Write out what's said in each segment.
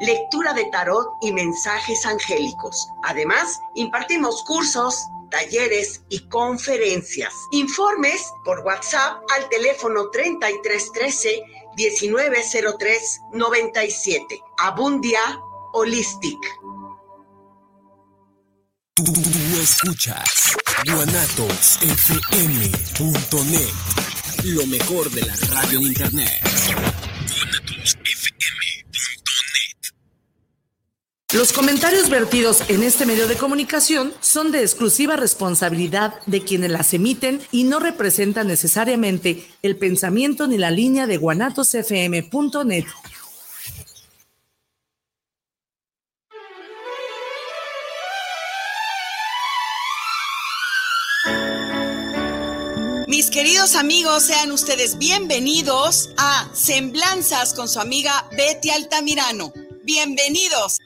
lectura de tarot y mensajes angélicos. Además, impartimos cursos, talleres y conferencias. Informes por WhatsApp al teléfono 3313 1903 97. Abundia Holistic. Tú, escuchas guanatosfm.net, lo mejor de la radio en internet. Los comentarios vertidos en este medio de comunicación son de exclusiva responsabilidad de quienes las emiten y no representan necesariamente el pensamiento ni la línea de guanatosfm.net. Mis queridos amigos, sean ustedes bienvenidos a Semblanzas con su amiga Betty Altamirano. Bienvenidos.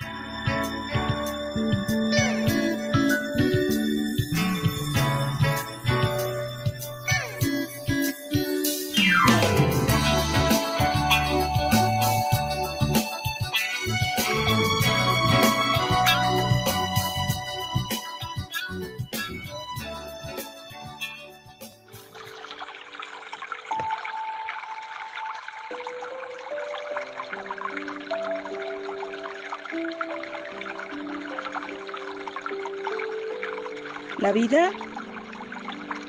La vida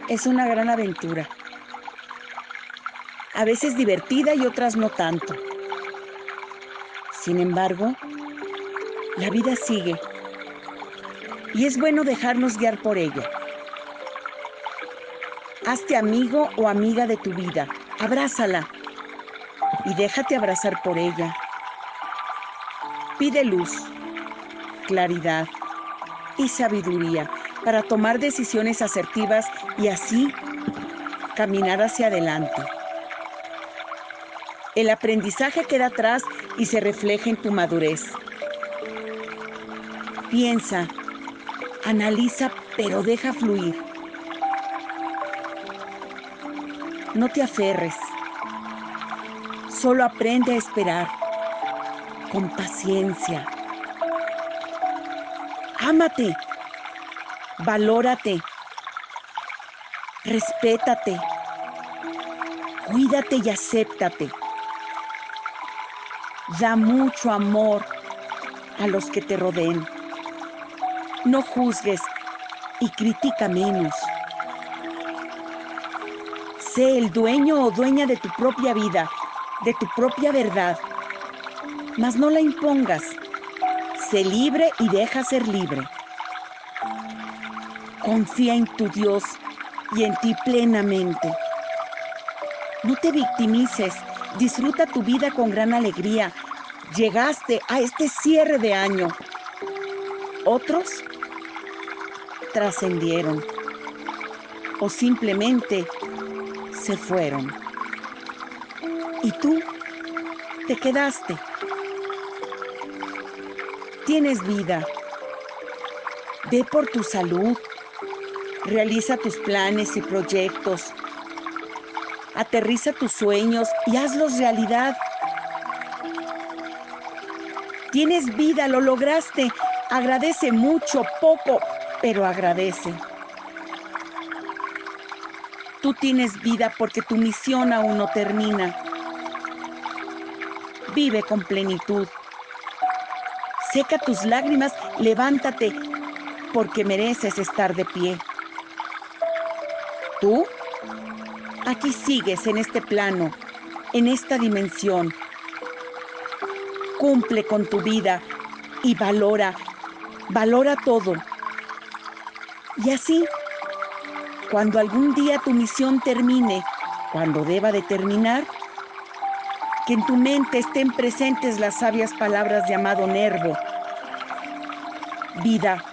es una gran aventura. A veces divertida y otras no tanto. Sin embargo, la vida sigue y es bueno dejarnos guiar por ella. Hazte amigo o amiga de tu vida, abrázala y déjate abrazar por ella. Pide luz, claridad y sabiduría para tomar decisiones asertivas y así caminar hacia adelante. El aprendizaje queda atrás y se refleja en tu madurez. Piensa, analiza, pero deja fluir. No te aferres. Solo aprende a esperar con paciencia. Ámate valórate, respétate, cuídate y acéptate. Da mucho amor a los que te rodeen. No juzgues y critica menos. Sé el dueño o dueña de tu propia vida, de tu propia verdad, mas no la impongas. Sé libre y deja ser libre. Confía en tu Dios y en ti plenamente. No te victimices, disfruta tu vida con gran alegría. Llegaste a este cierre de año. Otros trascendieron o simplemente se fueron. Y tú te quedaste. Tienes vida. Ve por tu salud, Realiza tus planes y proyectos. Aterriza tus sueños y hazlos realidad. Tienes vida, lo lograste. Agradece mucho, poco, pero agradece. Tú tienes vida porque tu misión aún no termina. Vive con plenitud. Seca tus lágrimas, levántate, porque mereces estar de pie. Tú aquí sigues en este plano, en esta dimensión. Cumple con tu vida y valora, valora todo. Y así, cuando algún día tu misión termine, cuando deba de terminar, que en tu mente estén presentes las sabias palabras de amado Nervo. Vida,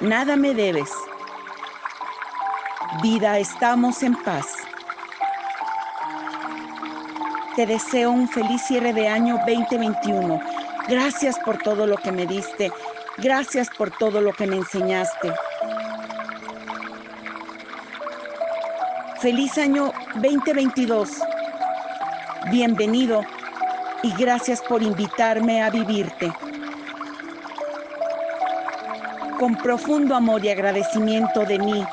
nada me debes. Vida, estamos en paz. Te deseo un feliz cierre de año 2021. Gracias por todo lo que me diste. Gracias por todo lo que me enseñaste. Feliz año 2022 bienvenido y gracias por invitarme a vivirte. Con profundo amor y agradecimiento de mí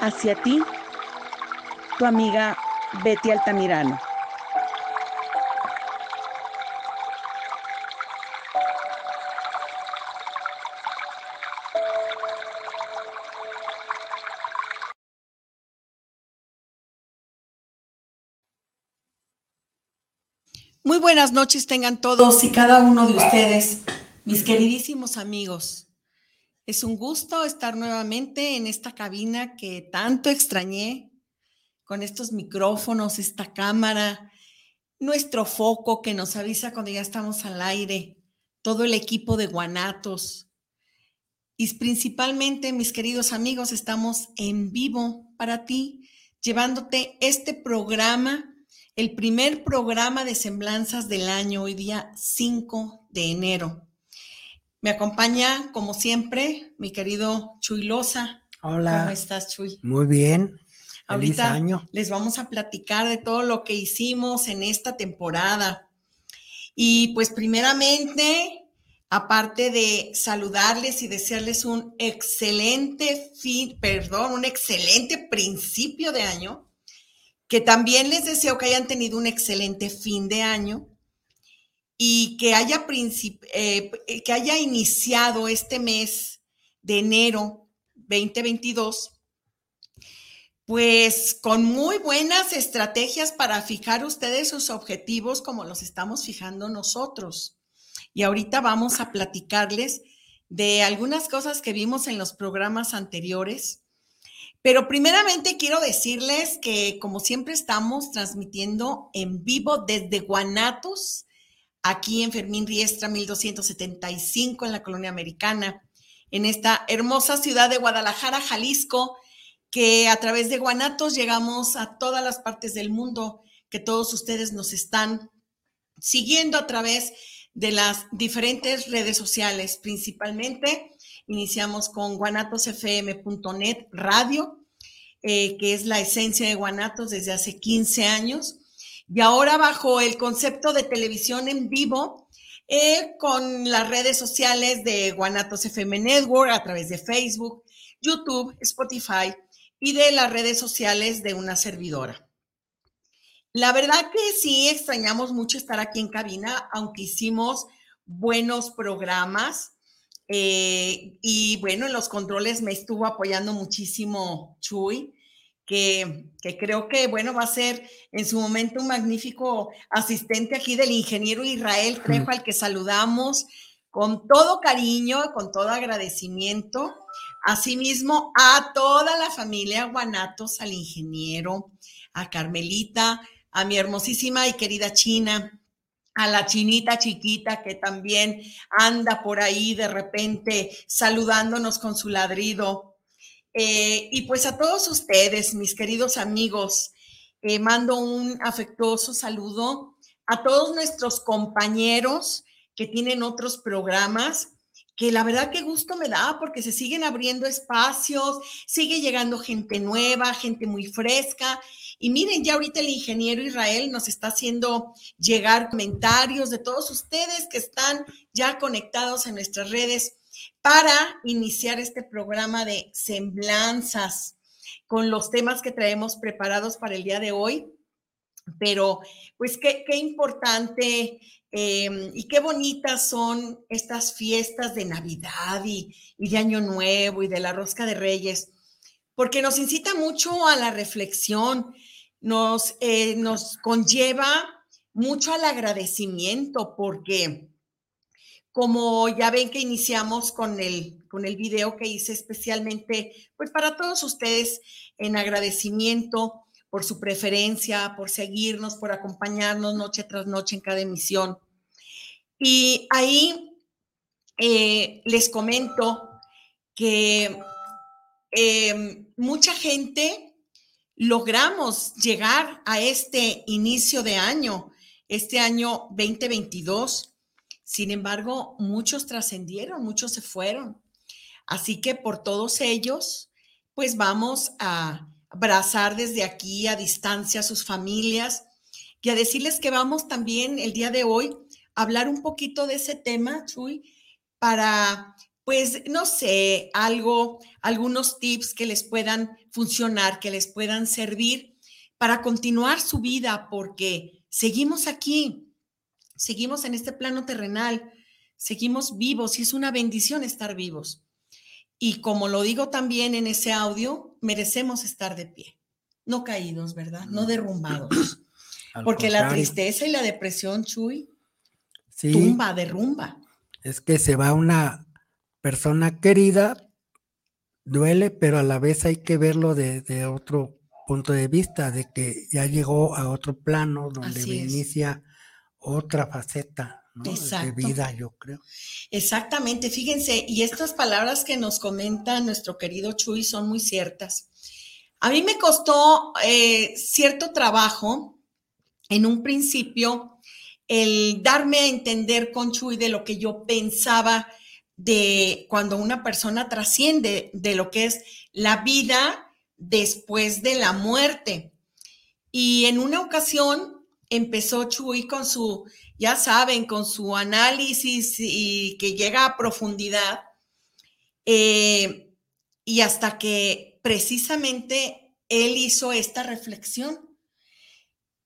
hacia ti, tu amiga Betty Altamirano. Muy buenas noches tengan todos y cada uno de ustedes, mis queridísimos amigos. Es un gusto estar nuevamente en esta cabina que tanto extrañé, con estos micrófonos, esta cámara, nuestro foco que nos avisa cuando ya estamos al aire, todo el equipo de Guanatos. Y principalmente, mis queridos amigos, estamos en vivo para ti, llevándote este programa el primer programa de semblanzas del año, hoy día 5 de enero. Me acompaña, como siempre, mi querido Chuy Loza. Hola. ¿Cómo estás, Chuy? Muy bien. Ahorita les vamos a platicar de todo lo que hicimos en esta temporada. Y pues primeramente, aparte de saludarles y desearles un excelente fin, perdón, un excelente principio de año, que también les deseo que hayan tenido un excelente fin de año y que haya, eh, que haya iniciado este mes de enero 2022, pues con muy buenas estrategias para fijar ustedes sus objetivos como los estamos fijando nosotros. Y ahorita vamos a platicarles de algunas cosas que vimos en los programas anteriores pero primeramente quiero decirles que como siempre estamos transmitiendo en vivo desde Guanatos, aquí en Fermín Riestra 1275 en la colonia americana, en esta hermosa ciudad de Guadalajara, Jalisco, que a través de Guanatos llegamos a todas las partes del mundo, que todos ustedes nos están siguiendo a través de las diferentes redes sociales, principalmente Iniciamos con guanatosfm.net radio, eh, que es la esencia de Guanatos desde hace 15 años. Y ahora bajo el concepto de televisión en vivo, eh, con las redes sociales de Guanatos FM Network a través de Facebook, YouTube, Spotify y de las redes sociales de una servidora. La verdad que sí extrañamos mucho estar aquí en cabina, aunque hicimos buenos programas. Eh, y bueno, en los controles me estuvo apoyando muchísimo Chuy, que, creo que, bueno, va a ser en su momento un magnífico asistente aquí del ingeniero Israel Trejo, al que saludamos con todo cariño, con todo agradecimiento. Asimismo, a toda la familia Guanatos, al ingeniero, a Carmelita, a mi hermosísima y querida China, a la chinita chiquita que también anda por ahí de repente saludándonos con su ladrido. Eh, y pues a todos ustedes, mis queridos amigos, eh, mando un afectuoso saludo a todos nuestros compañeros que tienen otros programas que la verdad que gusto me da porque se siguen abriendo espacios, sigue llegando gente nueva, gente muy fresca. Y miren, ya ahorita el ingeniero Israel nos está haciendo llegar comentarios de todos ustedes que están ya conectados en nuestras redes para iniciar este programa de semblanzas con los temas que traemos preparados para el día de hoy. Pero pues qué, importante em, y qué bonitas son estas fiestas de Navidad y, y de Año Nuevo y de la Rosca de Reyes, porque nos incita mucho a la reflexión, nos, eh, nos conlleva mucho al agradecimiento porque como ya ven que iniciamos con el, con el video que hice especialmente, pues para todos ustedes en agradecimiento por su preferencia, por seguirnos, por acompañarnos noche tras noche en cada emisión. Y ahí eh, les comento que em, mucha gente logramos llegar a este inicio de año, este año 2022. Sin embargo, muchos trascendieron, muchos se fueron. Así que por todos ellos, pues vamos a abrazar desde aquí a distancia a sus familias y a decirles que vamos también el día de hoy a hablar un poquito de ese tema, Chuy, para, pues, no sé, algo, algunos tips que les puedan funcionar, que les puedan servir para continuar su vida, porque seguimos aquí, seguimos en este plano terrenal, seguimos vivos y es una bendición estar vivos. Y como lo digo también en ese audio, merecemos estar de pie, no caídos, ¿verdad? No derrumbados. Porque la tristeza y la depresión, Chuy, tumba, derrumba. Es que se va una persona querida, duele, pero a la vez hay que verlo de, otro punto de vista, de que ya llegó a otro plano donde inicia otra faceta de vida, yo creo. Exactamente, fíjense, y estas palabras que nos comenta nuestro querido Chuy son muy ciertas. A mí me costó eh, cierto trabajo en un principio el darme a entender con Chuy de lo que yo pensaba de cuando una persona trasciende de lo que es la vida después de la muerte. Y en una ocasión empezó Chuy con su ya saben, con su análisis y que llega a profundidad, eh, y hasta que precisamente él hizo esta reflexión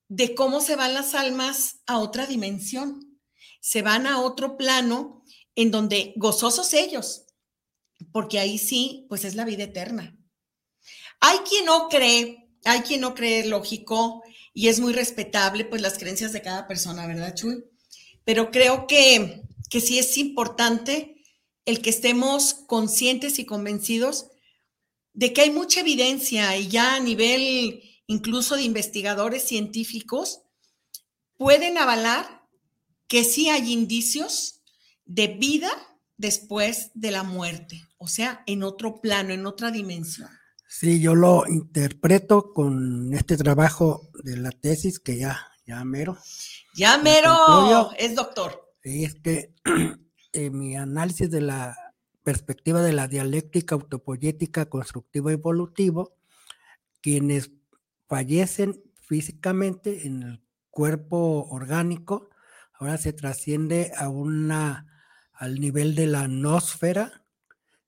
de cómo se van las almas a otra dimensión, se van a otro plano en donde gozosos ellos, porque ahí sí, pues es la vida eterna. Hay quien no cree, hay quien no cree lógico y es muy respetable, pues las creencias de cada persona, ¿verdad, Chuy? Pero creo que, que sí es importante el que estemos conscientes y convencidos de que hay mucha evidencia y ya a nivel incluso de investigadores científicos pueden avalar que sí hay indicios de vida después de la muerte, o sea, en otro plano, en otra dimensión. Sí, yo lo interpreto con este trabajo de la tesis que ya, ya mero. Ya mero es doctor. Sí, es que en mi análisis de la perspectiva de la dialéctica autopoyética constructivo evolutivo, quienes fallecen físicamente en el cuerpo orgánico, ahora se trasciende a una al nivel de la nosfera,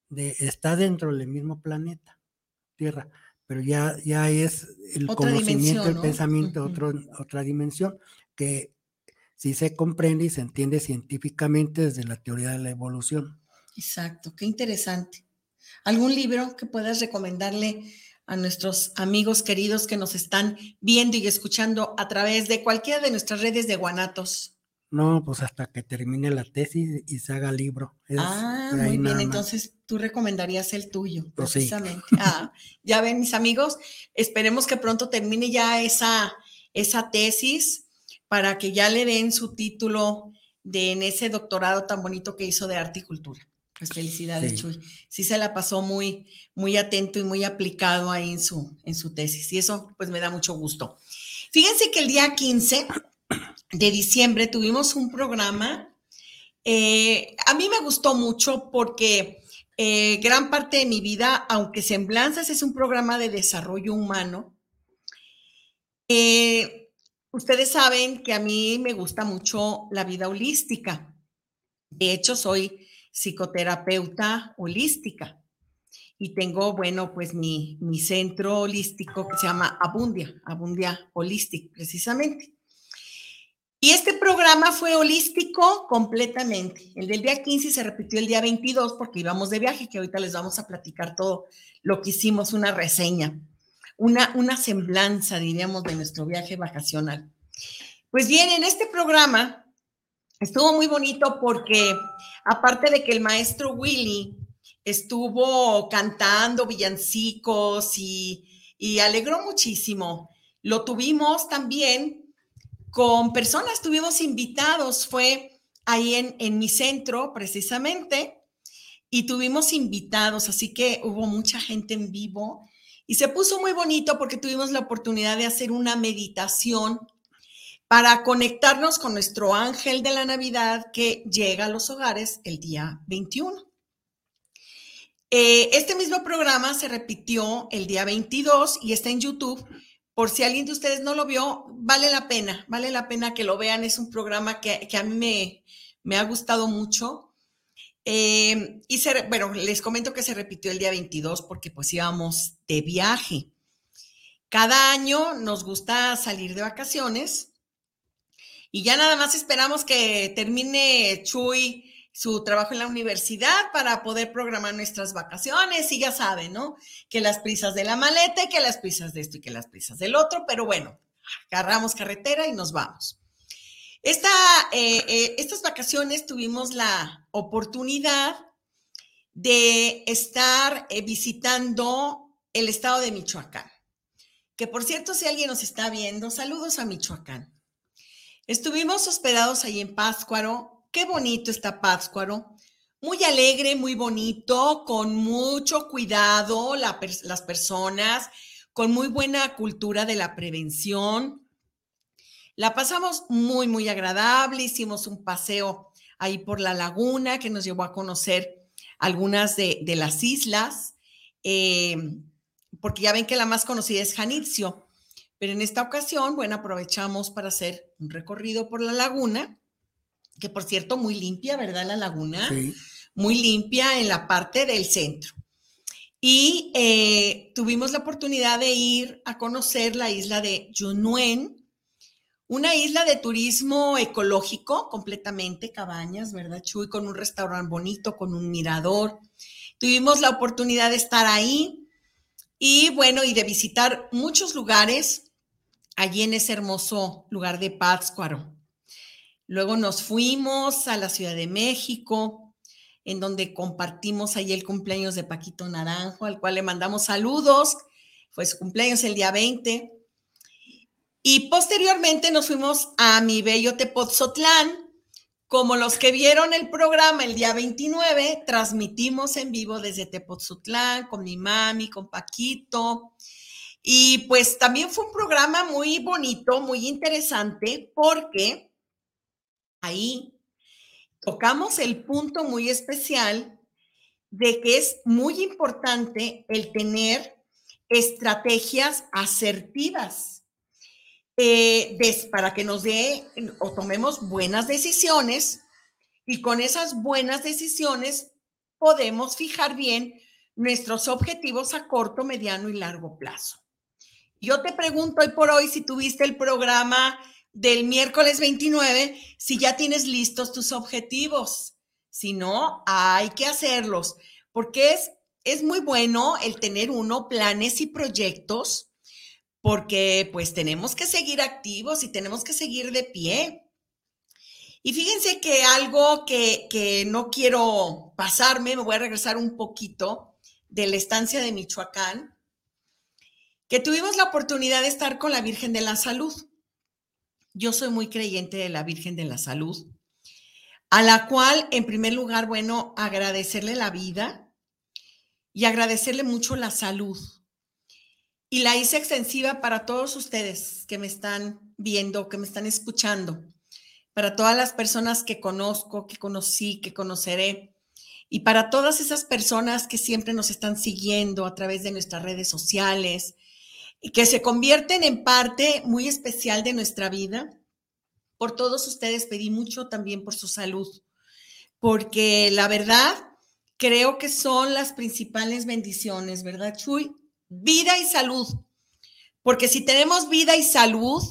de, está dentro del mismo planeta. Tierra, pero ya, ya es el conocimiento, el pensamiento, otra dimensión que si se comprende y se entiende científicamente desde la teoría de la evolución. Exacto, qué interesante. ¿Algún libro que puedas recomendarle a nuestros amigos queridos que nos están viendo y escuchando a través de cualquiera de nuestras redes de Guanatos? No, pues hasta que termine la tesis y se haga libro. ah, muy bien. Entonces tú recomendarías el tuyo, pues precisamente. Ah, ya ven, mis amigos, esperemos que pronto termine ya esa, esa tesis para que ya le den su título de en ese doctorado tan bonito que hizo de arte y cultura. Pues felicidades, Chuy. Sí se la pasó muy, muy atento y muy aplicado ahí en su, en su tesis. Y eso, pues me da mucho gusto. Fíjense que el día 15 de diciembre tuvimos un programa. Eh, a mí me gustó mucho porque eh, gran parte de mi vida, aunque Semblanzas es un programa de desarrollo humano, eh, ustedes saben que a mí me gusta mucho la vida holística. De hecho, soy psicoterapeuta holística y tengo, bueno, pues mi, mi centro holístico que se llama Abundia, Abundia Holistic, precisamente. Y este programa fue holístico completamente. El del día 15 se repitió el día 22 porque íbamos de viaje, que ahorita les vamos a platicar todo lo que hicimos, una reseña, una, una semblanza, diríamos, de nuestro viaje vacacional. Pues bien, en este programa estuvo muy bonito porque aparte de que el maestro Willy estuvo cantando villancicos y, y alegró muchísimo lo tuvimos también con personas, tuvimos invitados, fue ahí en, en mi centro precisamente, y tuvimos invitados, así que hubo mucha gente en vivo y se puso muy bonito porque tuvimos la oportunidad de hacer una meditación para conectarnos con nuestro ángel de la Navidad que llega a los hogares el día 21. Eh, este mismo programa se repitió el día 22 y está en YouTube. Por si alguien de ustedes no lo vio, vale la pena, vale la pena que lo vean. Es un programa que, a mí me, me, ha gustado mucho. Eh, y bueno, les comento que se repitió el día 22 porque pues íbamos de viaje. Cada año nos gusta salir de vacaciones y ya nada más esperamos que termine Chuy su trabajo en la universidad para poder programar nuestras vacaciones y ya saben, ¿no? Que las prisas de la maleta, que las prisas de esto y que las prisas del otro, pero bueno, agarramos carretera y nos vamos. Esta, eh, eh, estas vacaciones tuvimos la oportunidad de estar eh, visitando el estado de Michoacán. Que por cierto, si alguien nos está viendo, saludos a Michoacán. Estuvimos hospedados ahí en Pátzcuaro. Qué bonito está Pátzcuaro. Muy alegre, muy bonito, con mucho cuidado las personas, con muy buena cultura de la prevención. La pasamos muy, muy agradable. Hicimos un paseo ahí por la laguna que nos llevó a conocer algunas de, las islas, eh, porque ya ven que la más conocida es Janitzio. Pero en esta ocasión, bueno, aprovechamos para hacer un recorrido por la laguna, que por cierto, muy limpia, ¿verdad? La laguna, sí. muy limpia en la parte del centro. Y eh, tuvimos la oportunidad de ir a conocer la isla de Yunuen, una isla de turismo ecológico, completamente cabañas, ¿verdad, Chuy? Con un restaurante bonito, con un mirador. Tuvimos la oportunidad de estar ahí y bueno, y de visitar muchos lugares allí en ese hermoso lugar de Pátzcuaro. Luego nos fuimos a la Ciudad de México, en donde compartimos ahí el cumpleaños de Paquito Naranjo, al cual le mandamos saludos. Fue su cumpleaños el día 20. Y posteriormente nos fuimos a mi bello Tepoztlán. Como los que vieron el programa el día 29, transmitimos en vivo desde Tepoztlán con mi mami, con Paquito. Y pues también fue un programa muy bonito, muy interesante, porque ahí tocamos el punto muy especial de que es muy importante el tener estrategias asertivas eh, para que nos dé o tomemos buenas decisiones y con esas buenas decisiones podemos fijar bien nuestros objetivos a corto, mediano y largo plazo. Yo te pregunto hoy por hoy si tuviste el programa del miércoles 29, si ya tienes listos tus objetivos. Si no, hay que hacerlos, porque es, es muy bueno el tener uno planes y proyectos, porque pues tenemos que seguir activos y tenemos que seguir de pie. Y fíjense que algo que, que no quiero pasarme, me voy a regresar un poquito de la estancia de Michoacán que tuvimos la oportunidad de estar con la Virgen de la Salud. Yo soy muy creyente de la Virgen de la Salud, a la cual, en primer lugar, bueno, agradecerle la vida y agradecerle mucho la salud. Y la hice extensiva para todos ustedes que me están viendo, que me están escuchando, para todas las personas que conozco, que conocí, que conoceré, y para todas esas personas que siempre nos están siguiendo a través de nuestras redes sociales, que se convierten en parte muy especial de nuestra vida. Por todos ustedes pedí mucho también por su salud, porque la verdad creo que son las principales bendiciones, ¿verdad, Chuy? Vida y salud. Porque si tenemos vida y salud,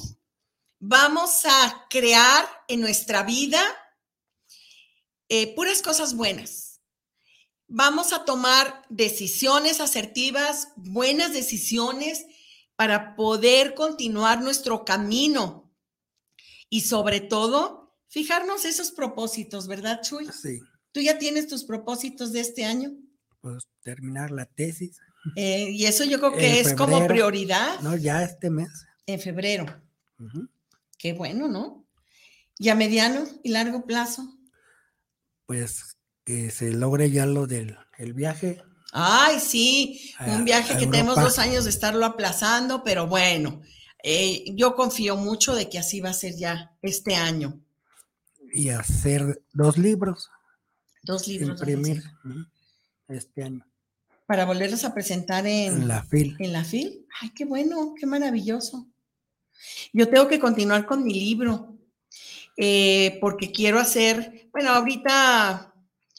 vamos a crear en nuestra vida eh, puras cosas buenas. Vamos a tomar decisiones asertivas, buenas decisiones para poder continuar nuestro camino y sobre todo fijarnos esos propósitos, ¿verdad, Chuy? Sí. ¿Tú ya tienes tus propósitos de este año? Pues terminar la tesis. Eh, y eso yo creo que es como prioridad. No, ya este mes. En febrero. Qué bueno, ¿no? ¿Y a mediano y largo plazo? Pues que se logre ya lo del el viaje. Ay, sí, A- un viaje que tenemos dos años de estarlo aplazando, pero bueno, eh, yo confío mucho de que así va a ser ya este año. y hacer dos libros, Dos libros. imprimir este año Para volverlos a presentar en, en la FIL. en la FIL. Ay, qué bueno, qué maravilloso. Yo tengo que continuar con mi libro, eh, porque quiero hacer, bueno, ahorita,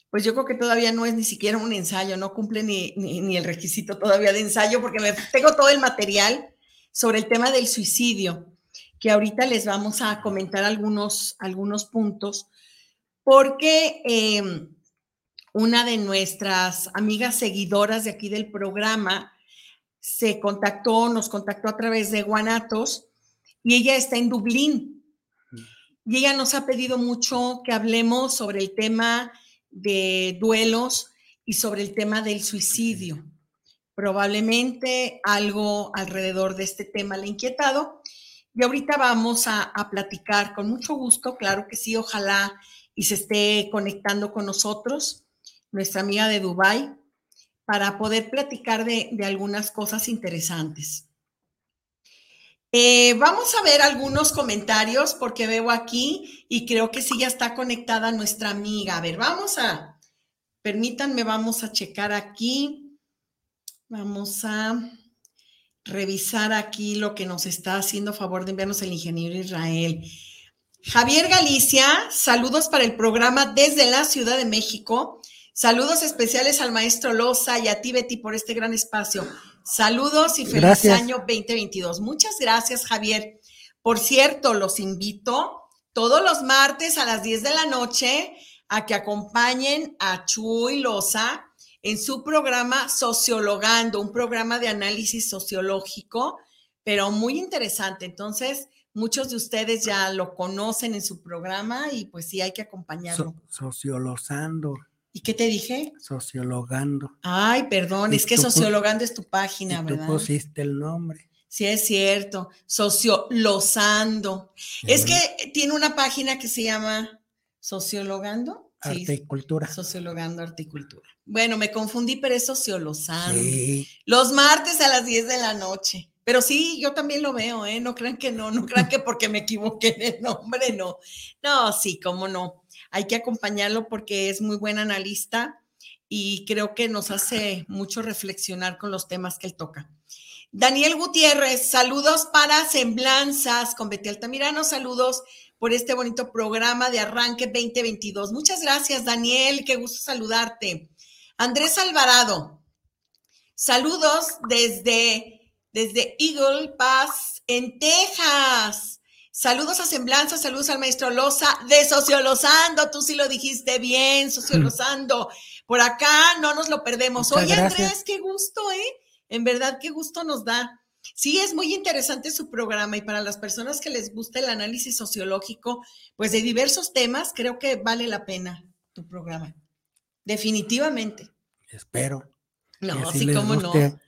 pues yo creo que todavía no es ni siquiera un ensayo, no cumple ni, ni- ni el requisito todavía de ensayo, porque me, tengo todo el material sobre el tema del suicidio, que ahorita les vamos a comentar algunos, algunos puntos, porque eh, una de nuestras amigas seguidoras de aquí del programa se contactó, nos contactó a través de Guanatos y ella está en Dublín. Y ella nos ha pedido mucho que hablemos sobre el tema de duelos y sobre el tema del suicidio. Probablemente algo alrededor de este tema le ha inquietado. Y ahorita vamos a, a platicar con mucho gusto, claro que sí, ojalá y se esté conectando con nosotros, nuestra amiga de Dubái, para poder platicar de, de algunas cosas interesantes. Eh, vamos a ver algunos comentarios porque veo aquí y creo que sí ya está conectada nuestra amiga. A ver, vamos a, permítanme, vamos a checar aquí. Vamos a revisar aquí lo que nos está haciendo favor de enviarnos el ingeniero Israel. Javier Galicia, saludos para el programa desde la Ciudad de México. Saludos especiales al maestro Loza y a ti, Betty, por este gran espacio. Saludos y feliz Gracias. año 2022. Muchas gracias, Javier. Por cierto, los invito todos los martes a las 10 de la noche a que acompañen a Chuy Loza en su programa Sociologando, un programa de análisis sociológico, pero muy interesante. Entonces, muchos de ustedes ya lo conocen en su programa y pues sí hay que acompañarlo. So- sociologando, ¿Y qué te dije? sociologando. Ay, perdón, Y es que tú Sociologando es tu Y página, tú ¿verdad? pusiste el nombre. Sí, es cierto. Sociolosando. Es que tiene una página que se llama Sociologando. Sí, Arte y cultura. Sociologando Articultura. Bueno, me confundí, pero es Sociolosando. Sí, Los martes a las 10 de la noche. Pero sí, yo también lo veo, ¿eh? No crean que no, no crean que porque me equivoqué en el nombre, no. No, sí, cómo no. Hay que acompañarlo porque es muy buen analista y creo que nos hace mucho reflexionar con los temas que él toca. Daniel Gutiérrez, saludos para Semblanzas con Betty Altamirano, saludos por este bonito programa de Arranque 2022. Muchas gracias, Daniel, qué gusto saludarte. Andrés Alvarado, saludos desde, desde Eagle Pass, en Texas. Saludos a Semblanza, saludos al maestro Loza de Sociolosando, tú sí lo dijiste bien, Sociolosando. Por acá no nos lo perdemos. Muchas Oye, gracias. Andrés, qué gusto, ¿eh? En verdad, qué gusto nos da. Sí, es muy interesante su programa y para las personas que les gusta el análisis sociológico, pues de diversos temas, creo que vale la pena tu programa. Definitivamente. espero. No, sí, cómo no. guste.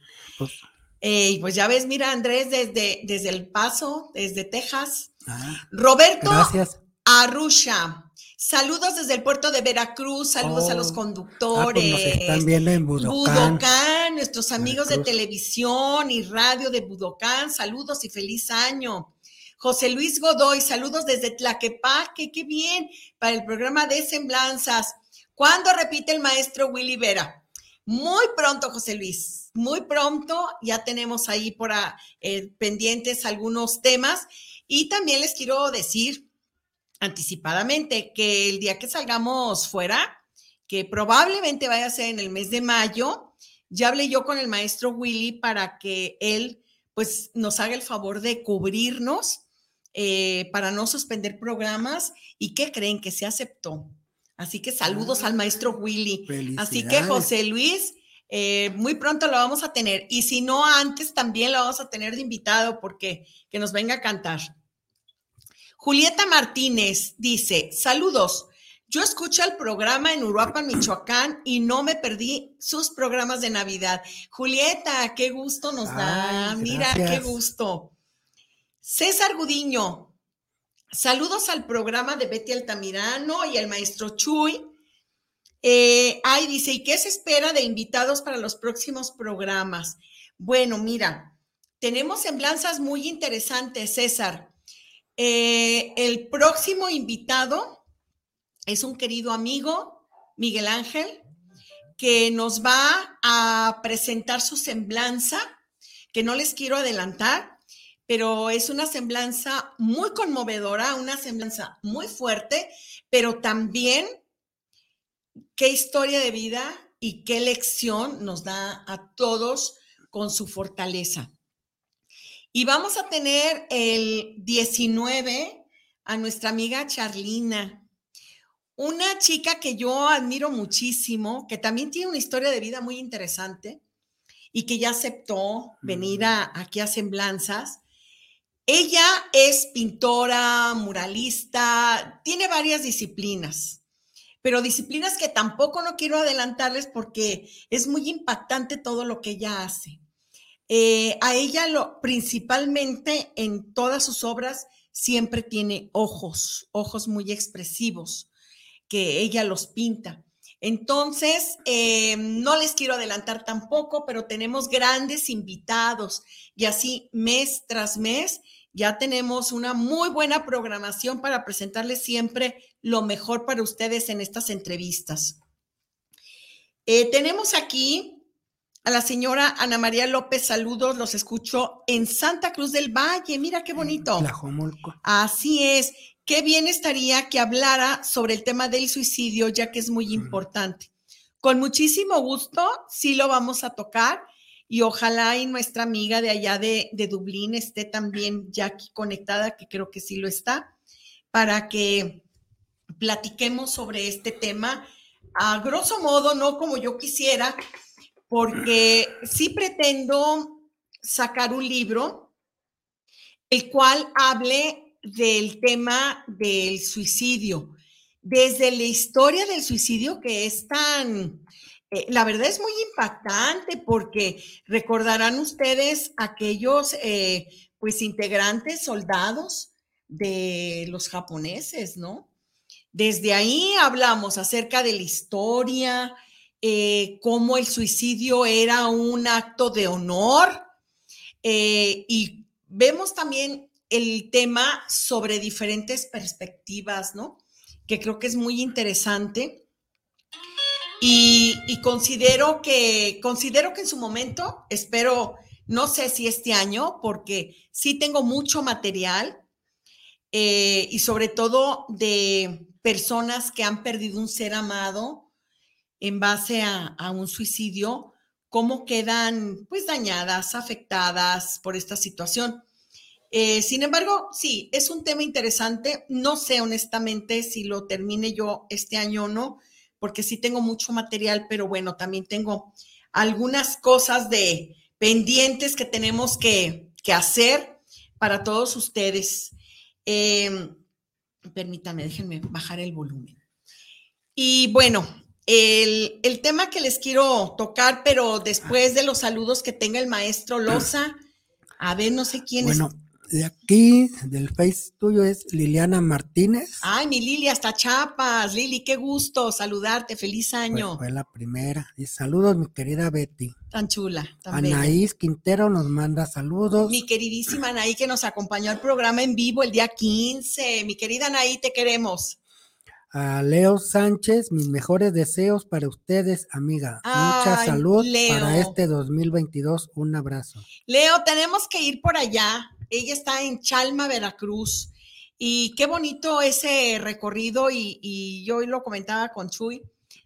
Pues, Ey, pues ya ves, mira, Andrés, desde, desde El Paso, desde Texas. ah, Roberto gracias. Arusha. Saludos desde el puerto de Veracruz, saludos a Oh. los Ah, conductores. pues nos están viendo en Budokán. Budokán, nuestros amigos de televisión y radio de Budokán, saludos y feliz año. José Luis Godoy, saludos desde Tlaquepaque, qué bien, para el programa de Semblanzas. ¿Cuándo repite el maestro Willy Vera? Muy pronto, José Luis, muy pronto. Ya tenemos ahí por ah, eh, pendientes algunos temas. Y también les quiero decir anticipadamente que el día que salgamos fuera, que probablemente vaya a ser en el mes de mayo, ya hablé yo con el maestro Willy para que él pues nos haga el favor de cubrirnos eh, para no suspender programas y que creen que se aceptó. Así que saludos al maestro Willy. Así que. José Luis, eh, muy pronto lo vamos a tener. Y si no antes, también lo vamos a tener de invitado porque que nos venga a cantar. Julieta Martínez dice, saludos. Yo escucho el programa en Uruapan, Michoacán, y no me perdí sus programas de Navidad. Julieta, qué gusto nos da. Ay, Mira, qué gusto. César Gudiño, saludos al programa de Betty Altamirano y al maestro Chuy. Eh, ay, dice, ¿y qué se espera de invitados para los próximos programas? Bueno, mira, tenemos semblanzas muy interesantes, César. Eh, el próximo invitado es un querido amigo, Miguel Ángel, que nos va a presentar su semblanza, que no les quiero adelantar, pero es una semblanza muy conmovedora, una semblanza muy fuerte, pero también qué historia de vida y qué lección nos da a todos con su fortaleza. Y vamos a tener el 19 a nuestra amiga Charlina, una chica que yo admiro muchísimo, que también tiene una historia de vida muy interesante y que ya aceptó venir a, aquí a Semblanzas. Ella es pintora, muralista, tiene varias disciplinas, pero disciplinas que tampoco no quiero adelantarles porque es muy impactante todo lo que ella hace. Eh, a ella lo, principalmente en todas sus obras siempre tiene ojos, ojos muy expresivos, que ella los pinta. Entonces, eh, no les quiero adelantar tampoco, pero tenemos grandes invitados y así mes tras mes ya tenemos una muy buena programación para presentarles siempre lo mejor para ustedes en estas entrevistas. Eh, tenemos aquí a la señora Ana María López, saludos, los escucho en Santa Cruz del Valle, mira qué bonito. Así es, qué bien estaría que hablara sobre el tema del suicidio, ya que es muy importante. Con muchísimo gusto, sí lo vamos a tocar y ojalá y nuestra amiga de allá de, de Dublín esté también ya aquí conectada, que creo que sí lo está, para que platiquemos sobre este tema. A grosso modo, no como yo quisiera, porque sí pretendo sacar un libro el cual hable del tema del suicidio, desde la historia del suicidio que es tan, eh, la verdad es muy impactante porque recordarán ustedes aquellos eh, pues integrantes, soldados de los japoneses, ¿no? Desde ahí hablamos acerca de la historia, eh, cómo el suicidio era un acto de honor y vemos también el tema sobre diferentes perspectivas, ¿no? Que creo que es muy interesante. Y, considero que, considero que en su momento, espero, no sé si este año, porque sí tengo mucho material eh, y sobre todo de personas que han perdido un ser amado en base a, un suicidio, cómo quedan pues dañadas, afectadas por esta situación. Eh, sin embargo, sí, es un tema interesante. No sé honestamente si lo termine yo este año o no, porque sí tengo mucho material, pero bueno, también tengo algunas cosas de pendientes que tenemos que, hacer para todos ustedes. Em, permítanme, déjenme bajar el volumen. Y bueno, el, tema que les quiero tocar, pero después de los saludos que tenga el maestro Loza, a ver, no sé quién bueno, de aquí, del Face tuyo, es Liliana Martínez. Ay, mi Lili, hasta Chapas. Lili, qué gusto saludarte. Feliz año. fue la primera. Y saludos, mi querida Betty. Tan chula. Anaís Quintero nos manda saludos. Mi queridísima Anaí que nos acompañó al programa en vivo el día 15. Mi querida Anaí, te queremos. A Leo Sánchez, mis mejores deseos para ustedes, amiga. Mucha salud para este 2022. Un abrazo. Leo, tenemos que ir por allá ella está en Chalma, Veracruz. Y qué bonito ese recorrido, y, yo hoy lo comentaba con Chuy,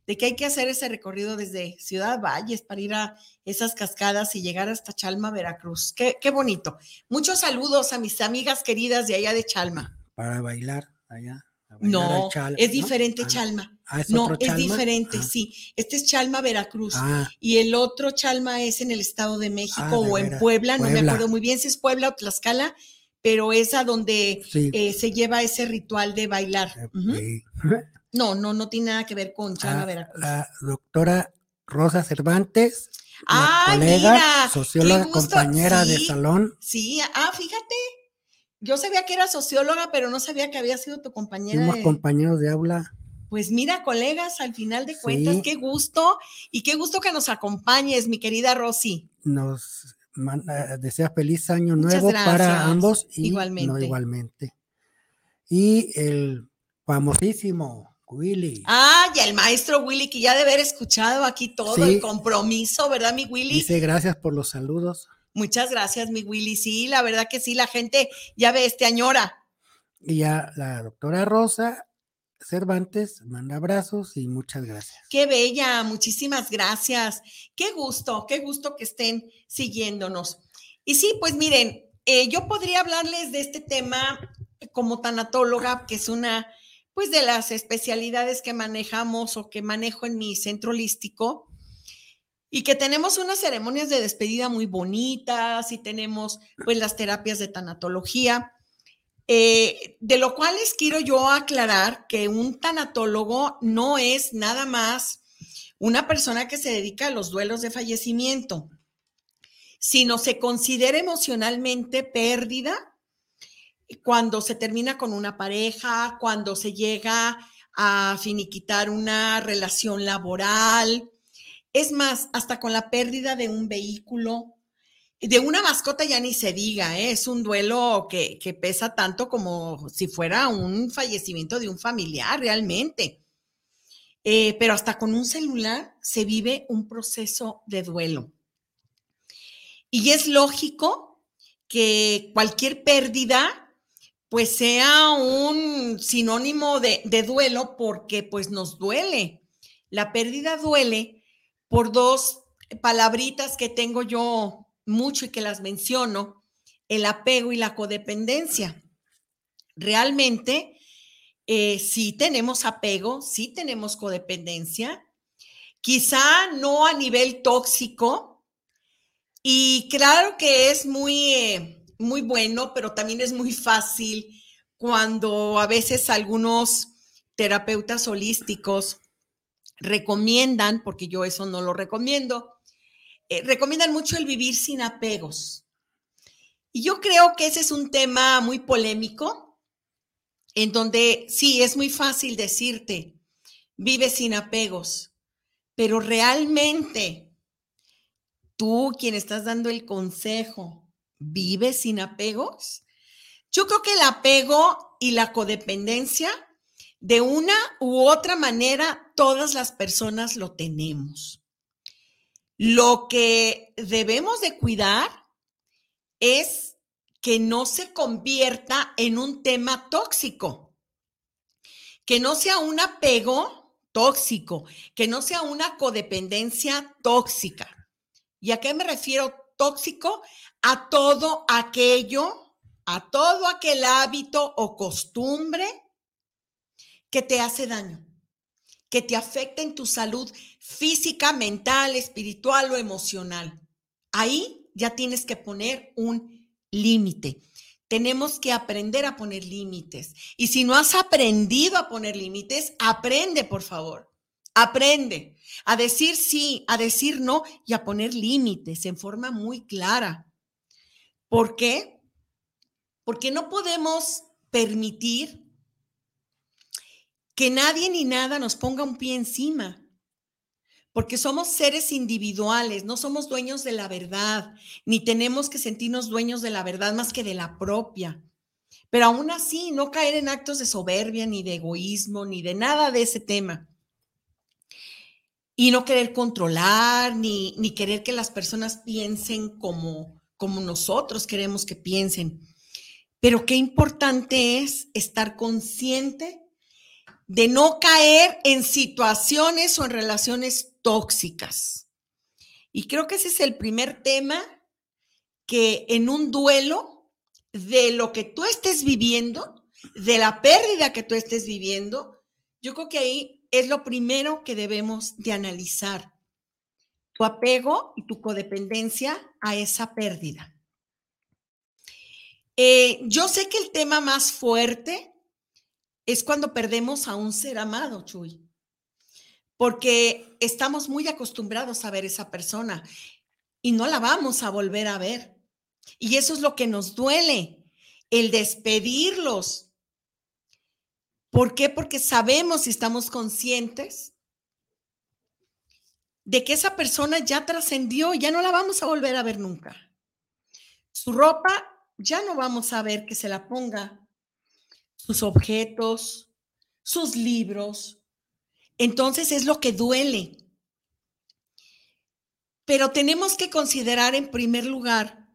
de que hay que hacer ese recorrido desde Ciudad Valles para ir a esas cascadas y llegar hasta Chalma, Veracruz. Qué, qué bonito. Muchos saludos a mis amigas queridas de allá de Chalma. Para bailar allá. No, es diferente ah, Chalma. Ah, no, es diferente, ah. sí. Este es Chalma, Veracruz. Y el otro Chalma es en el Estado de México o en Puebla, no me acuerdo muy bien si es Puebla o Tlaxcala, pero es a donde eh, se lleva ese ritual de bailar. No, no, no tiene nada que ver con Chalma, Veracruz. La doctora Rosa Cervantes, colega, socióloga, compañera de salón. Sí, ah, fíjate, Yo sabía que era socióloga, pero no sabía que había sido tu compañera. Fuimos compañeros de aula. Pues mira, colegas, al final de cuentas, qué gusto y qué gusto que nos acompañes, mi querida Rosy. Nos desea feliz año nuevo para ambos y igualmente. No, igualmente. Y el famosísimo Willy. Ah, y el maestro Willy, que ya debe haber escuchado aquí todo el compromiso, ¿verdad, mi Willy? Dice gracias por los saludos. Muchas gracias, mi Willy. Sí, la verdad que sí, la gente ya ve este añora. Y ya la doctora Rosa Cervantes manda abrazos y muchas gracias. Qué bella, muchísimas gracias. Qué gusto, qué gusto que estén siguiéndonos. Y sí, pues miren, eh, yo podría hablarles de este tema como tanatóloga, que es una, pues de las especialidades que manejamos o que manejo en mi centro holístico y que tenemos unas ceremonias de despedida muy bonitas y tenemos pues las terapias de tanatología. Eh, de lo cual les quiero yo aclarar que un tanatólogo no es nada más una persona que se dedica a los duelos de fallecimiento, sino se considera emocionalmente pérdida cuando se termina con una pareja, cuando se llega a finiquitar una relación laboral, es más, hasta con la pérdida de un vehículo, de una mascota ya ni se diga, ¿eh? es un duelo que, pesa tanto como si fuera un fallecimiento de un familiar realmente. Eh, pero hasta con un celular se vive un proceso de duelo. Y es lógico que cualquier pérdida pues sea un sinónimo de, de duelo porque pues nos duele. La pérdida duele por dos palabritas que tengo yo mucho y que las menciono, el apego y la codependencia. Realmente, eh, sí tenemos apego, sí tenemos codependencia, quizá no a nivel tóxico, y claro que es muy, eh, muy bueno, pero también es muy fácil cuando a veces algunos terapeutas holísticos recomiendan, porque yo eso no lo recomiendo, eh, recomiendan mucho el vivir sin apegos. Y yo creo que ese es un tema muy polémico, en donde sí, es muy fácil decirte, vive sin apegos, pero realmente tú, quien estás dando el consejo, ¿vive sin apegos? Yo creo que el apego y la codependencia, de una u otra manera, todas las personas lo tenemos. Lo que debemos de cuidar es que no se convierta en un tema tóxico, que no sea un apego tóxico, que no sea una codependencia tóxica. ¿Y a qué me refiero tóxico? A todo aquello, a todo aquel hábito o costumbre que te hace daño, que te afecta en tu salud física, mental, espiritual o emocional. Ahí ya tienes que poner un límite. Tenemos que aprender a poner límites. Y si no has aprendido a poner límites, aprende, por favor. Aprende a decir sí, a decir no y a poner límites en forma muy clara. ¿Por qué? Porque no podemos permitir que nadie ni nada nos ponga un pie encima porque somos seres individuales, no somos dueños de la verdad, ni tenemos que sentirnos dueños de la verdad más que de la propia. Pero aún así, no caer en actos de soberbia, ni de egoísmo, ni de nada de ese tema. Y no querer controlar, ni, ni querer que las personas piensen como, como nosotros queremos que piensen. Pero qué importante es estar consciente de no caer en situaciones o en relaciones tóxicas. Y creo que ese es el primer tema que en un duelo de lo que tú estés viviendo, de la pérdida que tú estés viviendo, yo creo que ahí es lo primero que debemos de analizar. Tu apego y tu codependencia a esa pérdida. Eh, yo sé que el tema más fuerte es cuando perdemos a un ser amado, Chuy porque estamos muy acostumbrados a ver esa persona y no la vamos a volver a ver. Y eso es lo que nos duele. el despedirlos. ¿Por qué? Porque sabemos y estamos conscientes de que esa persona ya trascendió, ya no la vamos a volver a ver nunca. Su ropa ya no vamos a ver que se la ponga. Sus objetos, sus libros. Entonces es lo que duele. Pero tenemos que considerar en primer lugar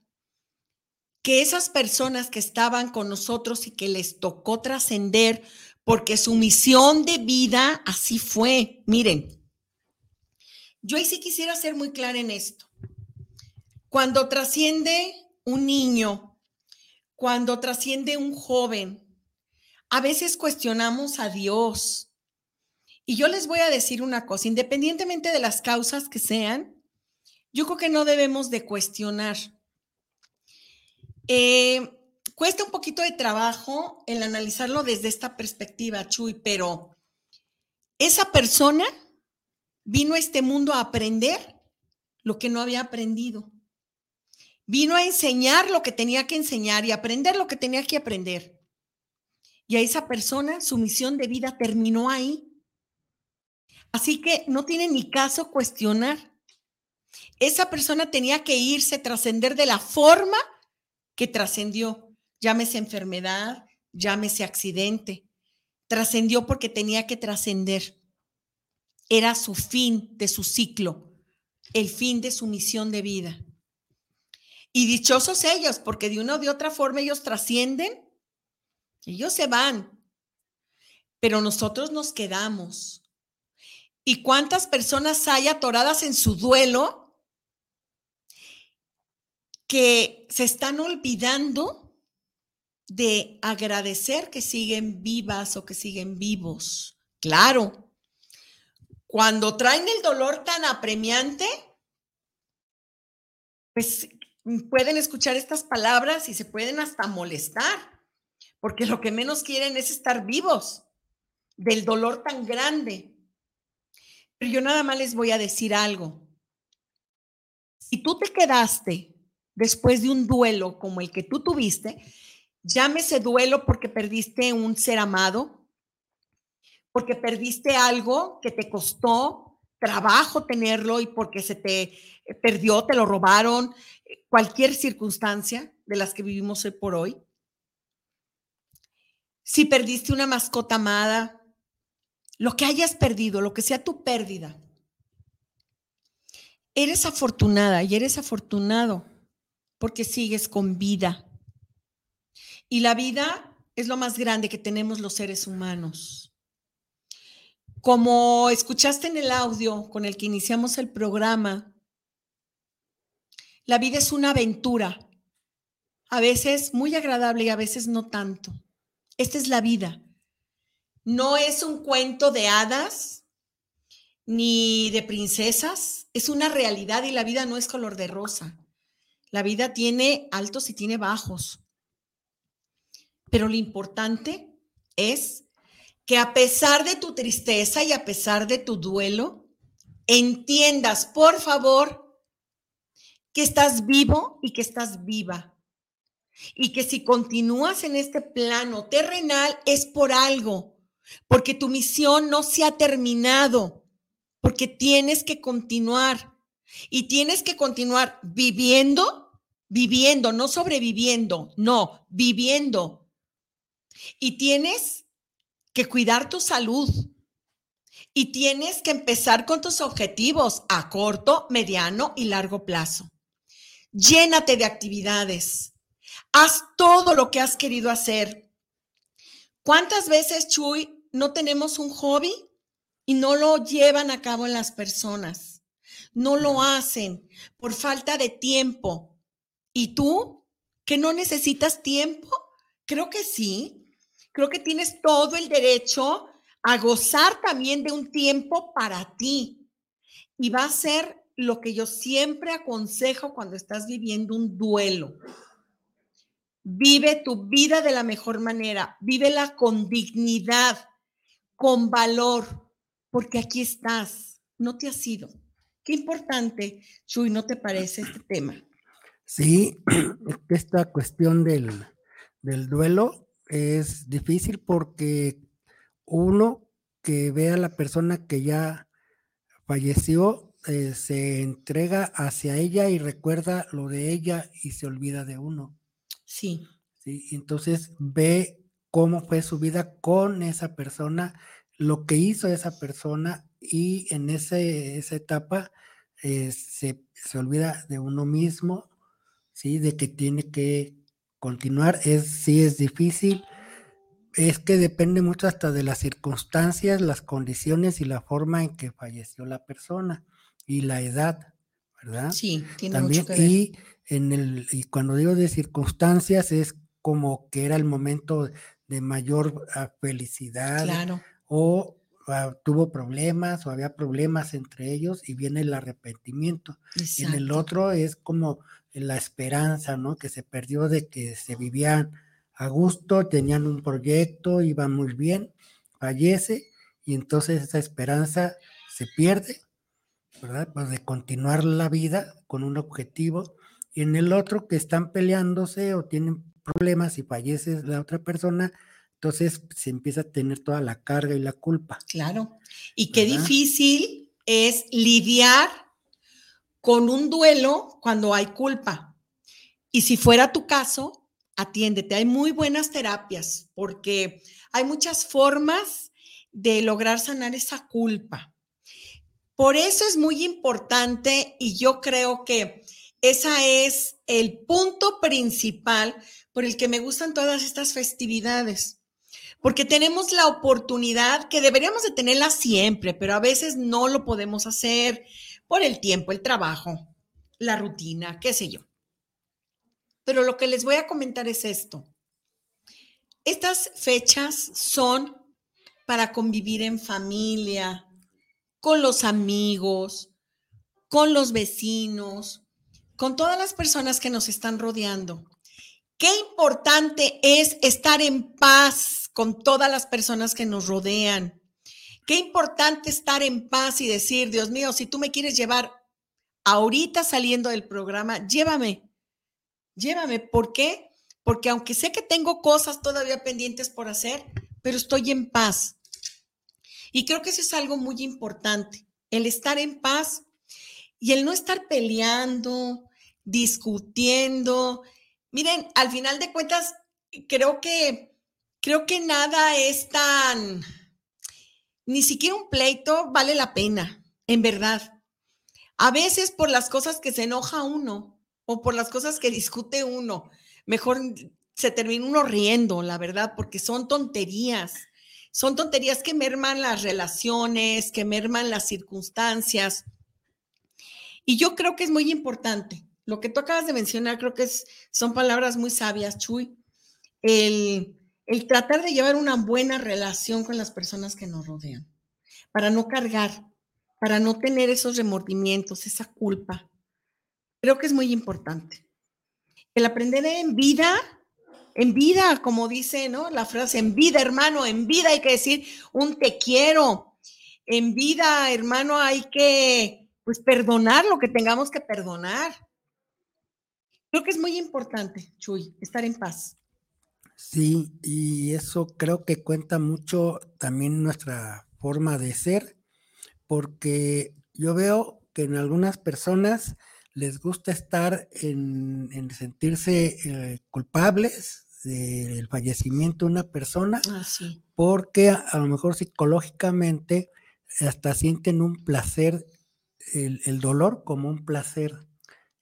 que esas personas que estaban con nosotros y que les tocó trascender, porque su misión de vida así fue. Miren, yo ahí sí quisiera ser muy clara en esto. Cuando trasciende un niño, cuando trasciende un joven, a veces cuestionamos a Dios. Y yo les voy a decir una cosa, independientemente de las causas que sean, yo creo que no debemos de cuestionar. Eh, cuesta un poquito de trabajo el analizarlo desde esta perspectiva, Chuy, pero esa persona vino a este mundo a aprender lo que no había aprendido. Vino a enseñar lo que tenía que enseñar y aprender lo que tenía que aprender. Y a esa persona su misión de vida terminó ahí. Así que no tiene ni caso cuestionar. Esa persona tenía que irse, trascender de la forma que trascendió. Llámese enfermedad, llámese accidente. Trascendió porque tenía que trascender era su fin de su ciclo, el fin de su misión de vida. Y dichosos ellos, porque de una o de otra forma ellos trascienden, ellos se van, pero nosotros nos quedamos. ¿Y cuántas personas hay atoradas en su duelo que se están olvidando de agradecer que siguen vivas o que siguen vivos? Claro, cuando traen el dolor tan apremiante, pues pueden escuchar estas palabras y se pueden hasta molestar, porque lo que menos quieren es estar vivos del dolor tan grande. Pero yo nada más les voy a decir algo. Si tú te quedaste después de un duelo como el que tú tuviste, llámese duelo porque perdiste un ser amado, porque perdiste algo que te costó trabajo tenerlo y porque se te eh, perdió, te lo robaron, eh, cualquier circunstancia de las que vivimos hoy por hoy. Si perdiste una mascota amada, lo que hayas perdido, lo que sea tu pérdida, eres afortunada y eres afortunado porque sigues con vida. Y la vida es lo más grande que tenemos los seres humanos. Como escuchaste en el audio con el que iniciamos el programa, la vida es una aventura, a veces muy agradable y a veces no tanto. Esta es la vida. No es un cuento de hadas ni de princesas, es una realidad y la vida no es color de rosa. La vida tiene altos y tiene bajos. Pero lo importante es que a pesar de tu tristeza y a pesar de tu duelo, entiendas, por favor, que estás vivo y que estás viva. Y que si continúas en este plano terrenal es por algo, porque tu misión no se ha terminado, porque tienes que continuar. Y tienes que continuar viviendo, viviendo, no sobreviviendo, no, viviendo. Y tienes que cuidar tu salud y tienes que empezar con tus objetivos a corto, mediano y largo plazo. Llénate de actividades. Haz todo lo que has querido hacer. ¿Cuántas veces, Chuy, no tenemos un hobby y no lo llevan a cabo en las personas? No lo hacen por falta de tiempo. ¿Y tú, que no necesitas tiempo? Creo que sí creo que tienes todo el derecho a gozar también de un tiempo para ti. Y va a ser lo que yo siempre aconsejo cuando estás viviendo un duelo. Vive tu vida de la mejor manera, vívela con dignidad, con valor, porque aquí estás, no te has ido. Qué importante, Chuy, ¿no te parece este tema? Sí, esta cuestión del, del duelo es difícil porque uno que ve a la persona que ya falleció, eh, se entrega hacia ella y recuerda lo de ella y se olvida de uno. Sí. ¿sí? Entonces ve cómo fue su vida con esa persona, lo que hizo esa persona y en ese, esa etapa eh, se, se, olvida de uno mismo, ¿sí? de que tiene que continuar. Es, sí es difícil, es que depende mucho hasta de las circunstancias, las condiciones y la forma en que falleció la persona y la edad, ¿verdad? Sí, tiene También, mucho que ver. Y, en el, y cuando digo de circunstancias es como que era el momento de mayor ah, felicidad Claro. o ah, tuvo problemas o había problemas entre ellos y viene el arrepentimiento. Y en el otro es como la esperanza, ¿no? Que se perdió de que se vivían a gusto, tenían un proyecto, iban muy bien, fallece y entonces esa esperanza se pierde, ¿verdad? Pues de continuar la vida con un objetivo. En el otro que están peleándose o tienen problemas y fallece la otra persona, entonces se empieza a tener toda la carga y la culpa. Claro. Y qué ¿Verdad? difícil es lidiar con un duelo cuando hay culpa. Y si fuera tu caso, atiéndete. Hay muy buenas terapias porque hay muchas formas de lograr sanar esa culpa. Por eso es muy importante y yo creo que esa es el punto principal por el que me gustan todas estas festividades porque tenemos la oportunidad que deberíamos de tenerla siempre, pero a veces no lo podemos hacer por el tiempo, el trabajo, la rutina, qué sé yo. Pero lo que les voy a comentar es esto. Estas fechas son para convivir en familia, con los amigos, con los vecinos, con todas las personas que nos están rodeando. Qué importante es estar en paz con todas las personas que nos rodean. Qué importante estar en paz y decir, Dios mío, si tú me quieres llevar ahorita saliendo del programa, llévame, llévame. ¿Por qué? Porque aunque sé que tengo cosas todavía pendientes por hacer, pero estoy en paz. Y creo que eso es algo muy importante, el estar en paz y el no estar peleando, discutiendo. Miren, al final de cuentas, creo que, creo que nada es tan, ni siquiera un pleito vale la pena, en verdad. A veces por las cosas que se enoja uno o por las cosas que discute uno, mejor se termina uno riendo, la verdad, porque son tonterías. Son tonterías que merman las relaciones, que merman las circunstancias. Y yo creo que es muy importante. Lo que tú acabas de mencionar, creo que es, son palabras muy sabias, Chuy. El, el tratar de llevar una buena relación con las personas que nos rodean, para no cargar, para no tener esos remordimientos, esa culpa. Creo que es muy importante. El aprender en vida, en vida, como dice, ¿no? La frase, en vida, hermano, en vida hay que decir un te quiero. En vida, hermano, hay que, pues, perdonar lo que tengamos que perdonar. Creo que es muy importante, Chuy, estar en paz. Sí, y eso creo que cuenta mucho también nuestra forma de ser, porque yo veo que en algunas personas les gusta estar en, en sentirse eh, culpables del fallecimiento de una persona, Ah, sí. porque a, a lo mejor psicológicamente hasta sienten un placer, el, el dolor como un placer.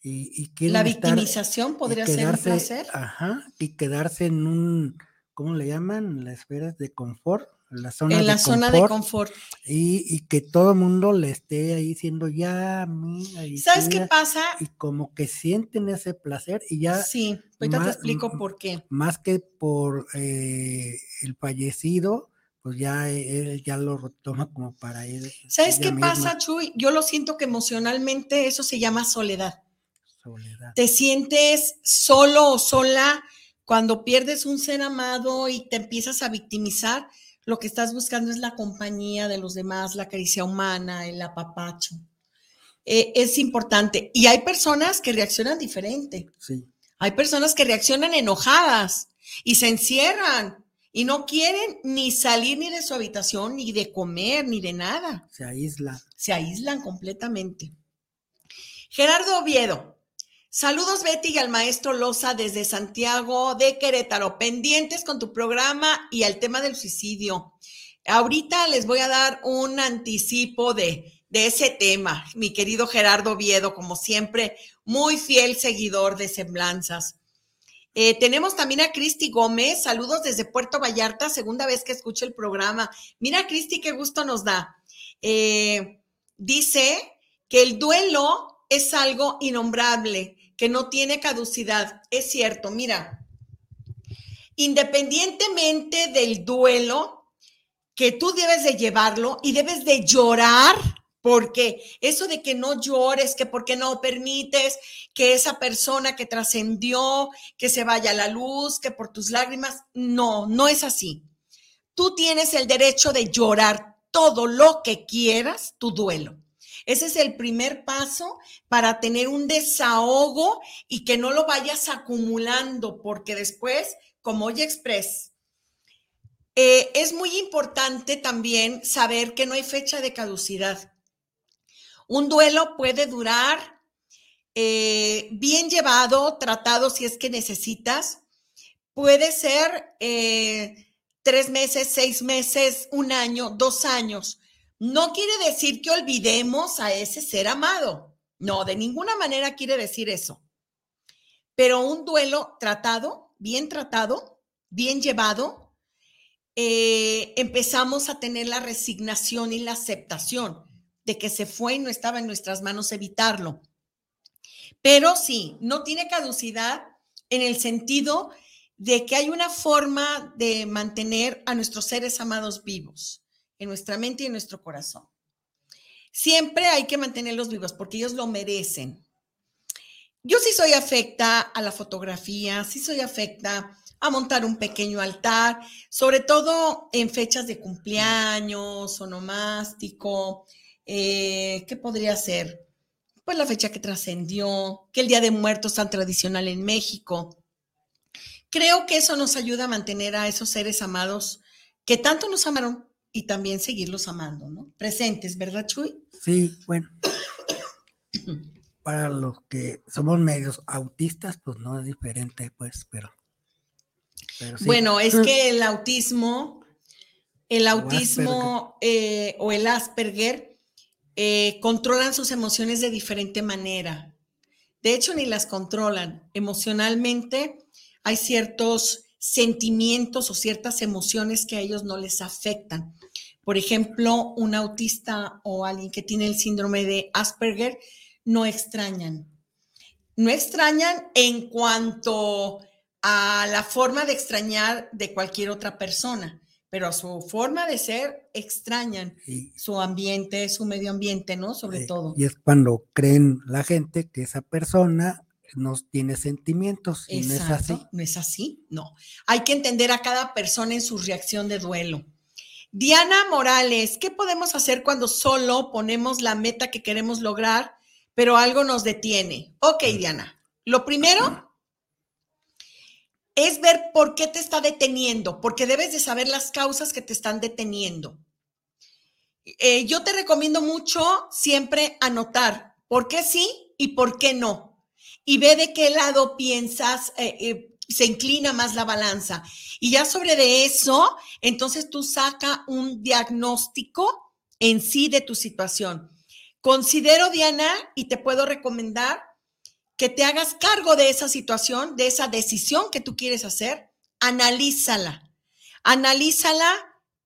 Y, y quieren La victimización podría ser un placer. Ajá, y quedarse en un, ¿cómo le llaman? Las esferas de confort, la zona En la de zona de confort, confort. y, y que todo el mundo le esté ahí diciendo ya, mira, y ¿Sabes qué mira", pasa? Y como que sienten ese placer y ya Sí, ahorita te explico por qué. más que por eh, el fallecido, pues ya él ya lo toma como para él. ¿Sabes qué misma, pasa, Chuy? Yo lo siento que emocionalmente eso se llama soledad. Soledad. Te sientes solo o sola cuando pierdes un ser amado y te empiezas a victimizar. Lo que estás buscando es la compañía de los demás, la caricia humana, el apapacho. Eh, es importante. Y hay personas que reaccionan diferente. Sí, Hay personas que reaccionan enojadas. y se encierran y no quieren ni salir ni de su habitación, ni de comer, ni de nada. Se aíslan. Se aíslan completamente. Gerardo Oviedo. Saludos Betty y al maestro Loza desde Santiago de Querétaro, pendientes con tu programa y al tema del suicidio. Ahorita les voy a dar un anticipo de, de ese tema, mi querido Gerardo Oviedo, como siempre, muy fiel seguidor de Semblanzas. Eh, tenemos también a Cristi Gómez, saludos desde Puerto Vallarta, segunda vez que escucho el programa. Mira, Cristi, qué gusto nos da. Eh, dice que el duelo es algo innombrable, que no tiene caducidad. Es cierto, mira, independientemente del duelo, que tú debes de llevarlo y debes de llorar porque eso de que no llores, que porque no permites que esa persona que trascendió, que se vaya a la luz, que por tus lágrimas, no, no es así. Tú tienes el derecho de llorar todo lo que quieras, tu duelo. Ese es el primer paso para tener un desahogo y que no lo vayas acumulando, porque después, como hoy express, eh, es muy importante también saber que no hay fecha de caducidad. Un duelo puede durar eh, bien llevado, tratado si es que necesitas. Puede ser eh, tres meses, seis meses, un año, dos años. No quiere decir que olvidemos a ese ser amado. No, de ninguna manera quiere decir eso. Pero un duelo tratado, bien tratado, bien llevado, eh, empezamos a tener la resignación y la aceptación de que se fue y no estaba en nuestras manos evitarlo. Pero sí, no tiene caducidad en el sentido de que hay una forma de mantener a nuestros seres amados vivos en nuestra mente y en nuestro corazón. Siempre hay que mantenerlos vivos porque ellos lo merecen. Yo sí soy afecta a la fotografía, sí soy afecta a montar un pequeño altar, sobre todo en fechas de cumpleaños, onomástico, eh, ¿qué podría ser? Pues la fecha que trascendió, que el Día de Muertos tan tradicional en México. Creo que eso nos ayuda a mantener a esos seres amados que tanto nos amaron y también seguirlos amando, ¿no? Presentes, ¿verdad, Chuy? Sí, bueno. Para los que somos medios autistas, pues no es diferente, pues, pero. Bueno, es que el autismo, el autismo eh, o el Asperger eh, controlan sus emociones de diferente manera. De hecho, ni las controlan. Emocionalmente hay ciertos sentimientos o ciertas emociones que a ellos no les afectan. Por ejemplo, un autista o alguien que tiene el síndrome de Asperger no extrañan. No extrañan en cuanto a la forma de extrañar de cualquier otra persona pero a su forma de ser extrañan su ambiente, su medio ambiente, ¿no? Sobre todo. Y es cuando creen la gente que esa persona no tiene sentimientos y no es así. No es así, no. Hay que entender a cada persona en su reacción de duelo. Diana Morales, ¿qué podemos hacer cuando solo ponemos la meta que queremos lograr, pero algo nos detiene? Ok, Diana. Lo primero es ver por qué te está deteniendo, porque debes de saber las causas que te están deteniendo. Eh, yo te recomiendo mucho siempre anotar por qué sí y por qué no. Y ve de qué lado piensas, eh, eh, se inclina más la balanza. Y ya sobre de eso, entonces tú saca un diagnóstico en sí de tu situación. Considero, Diana, y te puedo recomendar que te hagas cargo de esa situación, de esa decisión que tú quieres hacer, analízala. Analízala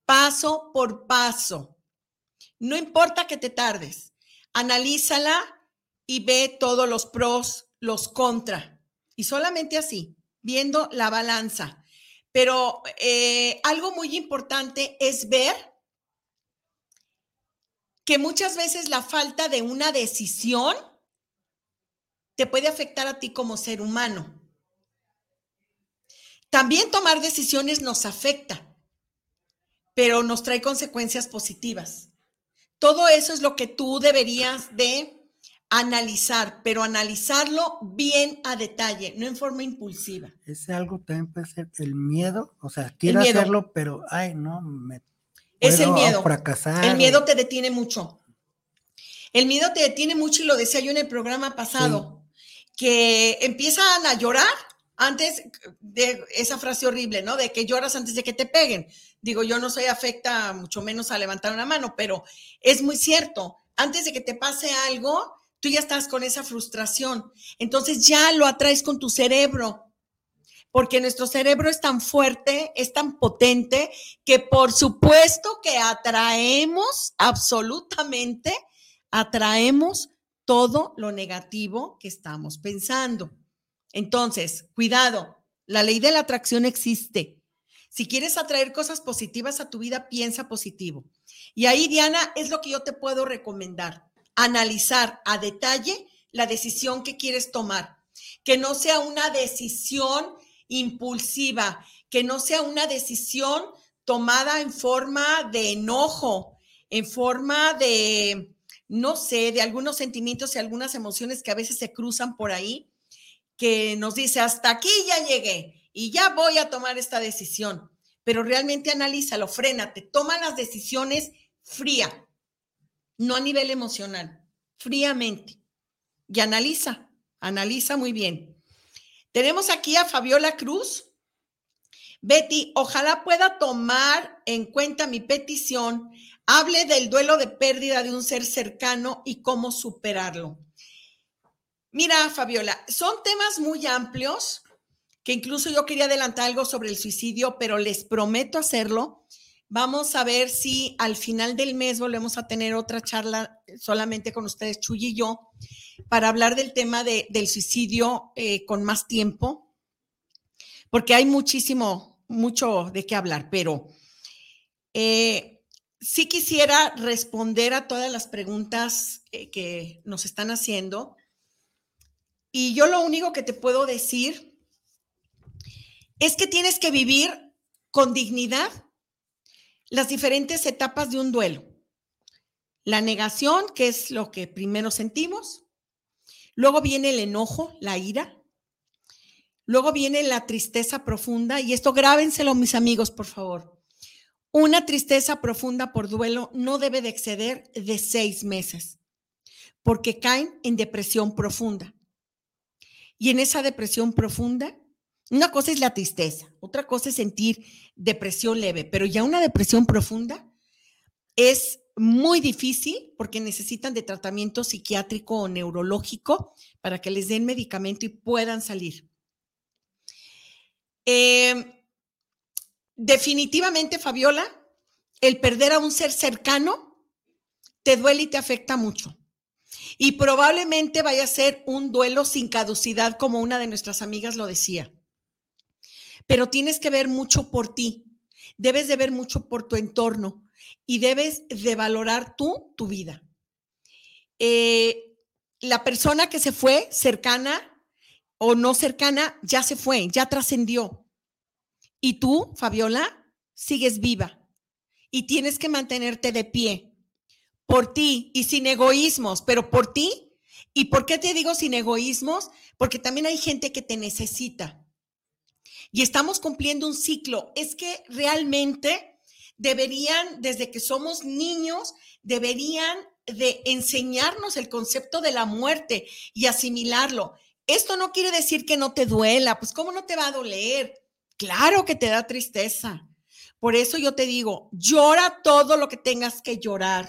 paso por paso. No importa que te tardes, analízala y ve todos los pros, los contra. Y solamente así, viendo la balanza. Pero eh, algo muy importante es ver que muchas veces la falta de una decisión te puede afectar a ti como ser humano. También tomar decisiones nos afecta, pero nos trae consecuencias positivas. Todo eso es lo que tú deberías de analizar, pero analizarlo bien a detalle, no en forma impulsiva. Ese algo también puede ser el miedo, o sea, quiero hacerlo, pero ay, no, me es el miedo. Fracasar. El miedo te detiene mucho. El miedo te detiene mucho y lo decía yo en el programa pasado, que empiezan a llorar antes de esa frase horrible, ¿no? De que lloras antes de que te peguen. Digo, yo no soy afecta mucho menos a levantar una mano, pero es muy cierto. Antes de que te pase algo, tú ya estás con esa frustración. Entonces ya lo atraes con tu cerebro, porque nuestro cerebro es tan fuerte, es tan potente, que por supuesto que atraemos absolutamente, atraemos todo lo negativo que estamos pensando. Entonces, cuidado, la ley de la atracción existe. Si quieres atraer cosas positivas a tu vida, piensa positivo. Y ahí, Diana, es lo que yo te puedo recomendar analizar a detalle la decisión que quieres tomar, que no sea una decisión impulsiva, que no sea una decisión tomada en forma de enojo, en forma de, no sé, de algunos sentimientos y algunas emociones que a veces se cruzan por ahí, que nos dice, hasta aquí ya llegué y ya voy a tomar esta decisión. Pero realmente analízalo, frénate, toma las decisiones fría, no a nivel emocional, fríamente. Y analiza, analiza muy bien. Tenemos aquí a Fabiola Cruz. Betty, ojalá pueda tomar en cuenta mi petición. Hable del duelo de pérdida de un ser cercano y cómo superarlo. Mira, Fabiola, son temas muy amplios que incluso yo quería adelantar algo sobre el suicidio, pero les prometo hacerlo Vamos a ver si al final del mes volvemos a tener otra charla solamente con ustedes, Chuy y yo, para hablar del tema del suicidio eh, con más tiempo, porque hay muchísimo, mucho de qué hablar, pero eh, sí quisiera responder a todas las preguntas eh, que nos están haciendo. Y yo lo único que te puedo decir es que tienes que vivir con dignidad las diferentes etapas de un duelo. La negación, que es lo que primero sentimos. Luego viene el enojo, la ira. Luego viene la tristeza profunda. Y esto grábenselo, mis amigos, por favor. Una tristeza profunda por duelo no debe de exceder de seis meses, porque caen en depresión profunda. Y en esa depresión profunda una cosa es la tristeza, otra cosa es sentir depresión leve, pero ya una depresión profunda es muy difícil porque necesitan de tratamiento psiquiátrico o neurológico para que les den medicamento y puedan salir. Em, definitivamente, Fabiola, el perder a un ser cercano te duele y te afecta mucho. Y probablemente vaya a ser un duelo sin caducidad, como una de nuestras amigas lo decía pero tienes que ver mucho por ti, debes de ver mucho por tu entorno y debes de valorar tú tu vida. Eh, la persona que se fue cercana o no cercana ya se fue, ya trascendió. Y tú, Fabiola, sigues viva y tienes que mantenerte de pie por ti y sin egoísmos, pero por ti. ¿Y por qué te digo sin egoísmos? Porque también hay gente que te necesita y estamos cumpliendo un ciclo. Es que realmente deberían, desde que somos niños, deberían de enseñarnos el concepto de la muerte y asimilarlo. Esto no quiere decir que no te duela, pues ¿cómo no te va a doler? Claro que te da tristeza. Por eso yo te digo, llora todo lo que tengas que llorar.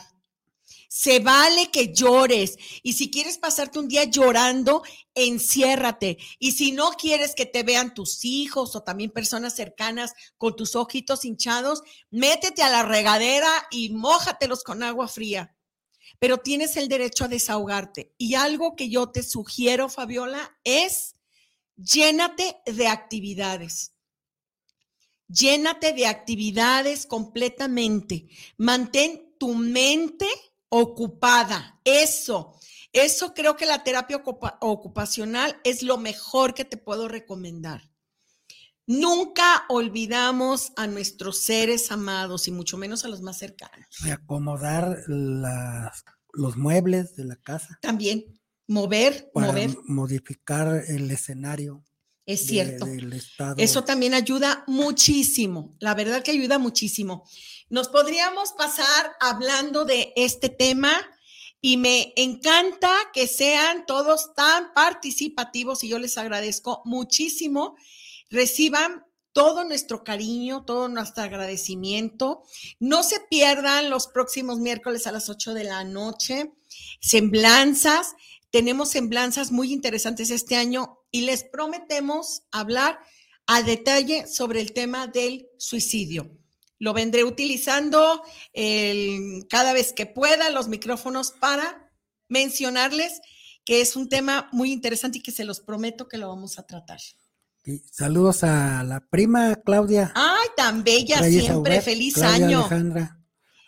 Se vale que llores. Y si quieres pasarte un día llorando, enciérrate. Y si no quieres que te vean tus hijos o también personas cercanas con tus ojitos hinchados, métete a la regadera y mójatelos con agua fría. Pero tienes el derecho a desahogarte. Y algo que yo te sugiero, Fabiola, es llénate de actividades. Llénate de actividades completamente. Mantén tu mente ocupada. Eso, eso creo que la terapia ocupacional es lo mejor que te puedo recomendar. Nunca olvidamos a nuestros seres amados y mucho menos a los más cercanos. Acomodar los muebles de la casa. También, mover, para mover. modificar el escenario. Es de- cierto. del estado. Eso también ayuda muchísimo, la verdad que ayuda muchísimo. Nos podríamos pasar hablando de este tema y me encanta que sean todos tan participativos y yo les agradezco muchísimo. Reciban todo nuestro cariño, todo nuestro agradecimiento. No se pierdan los próximos miércoles a las 8 de la noche. Semblanzas. Tenemos semblanzas muy interesantes este año y les prometemos hablar a detalle sobre el tema del suicidio. Lo vendré utilizando el- cada vez que pueda los micrófonos para mencionarles que es un tema muy interesante y que se los prometo que lo vamos a tratar. Y saludos a la prima Claudia. Ay, tan bella Reyes siempre, Auber, feliz Claudia año. Alejandra,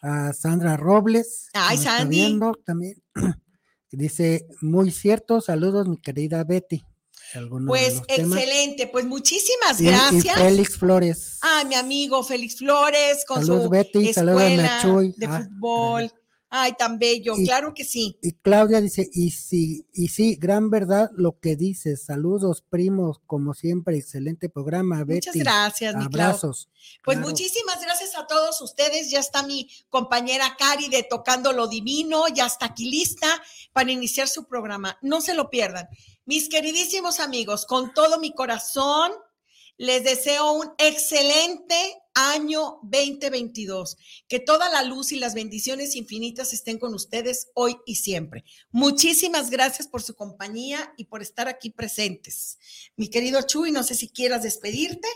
a Sandra Robles. Ay, Sandy. viendo también. Dice, muy cierto, saludos mi querida Betty. Pues temas. excelente, pues muchísimas Y- y gracias. Félix Flores. Ay, mi amigo Félix Flores con Saludos, su Betty, salúdame a escuela Chuy. de Ah, fútbol. Ay, tan bello, Y- claro que sí. Y Claudia dice, y sí, y sí, gran verdad lo que dices. Saludos, primos, como siempre, excelente programa, Betty. Muchas gracias, mi. Abrazos. Pues Claro. muchísimas gracias a todos ustedes. Ya está mi compañera Cari de Tocando lo Divino, ya está aquí lista para iniciar su programa. No se lo pierdan. Mis queridísimos amigos, con todo mi corazón, les deseo un excelente año 2022. Que toda la luz y las bendiciones infinitas estén con ustedes hoy y siempre. Muchísimas gracias por su compañía y por estar aquí presentes. Mi querido Chuy, no sé si quieras despedirte.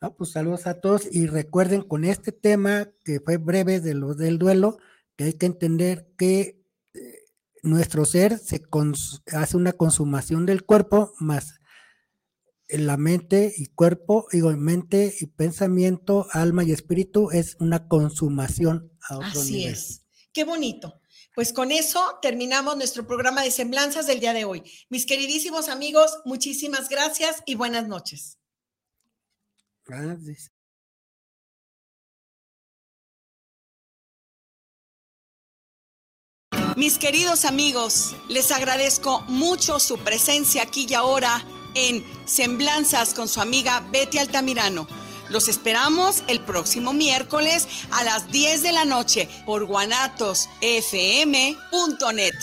No, pues saludos a todos y recuerden con este tema que fue breve de lo del duelo, que hay que entender que eh, nuestro ser se hace una consumación del cuerpo más la mente y cuerpo, digo, mente y pensamiento, alma y espíritu es una consumación a otro Así nivel. es. Qué bonito. Pues con eso terminamos nuestro programa de semblanzas del día de hoy. Mis queridísimos amigos, muchísimas gracias y buenas noches. Gracias. Mis queridos amigos, les agradezco mucho su presencia aquí y ahora en Semblanzas con su amiga Betty Altamirano. Los esperamos el próximo miércoles a las 10 de la noche por guanatosfm.net.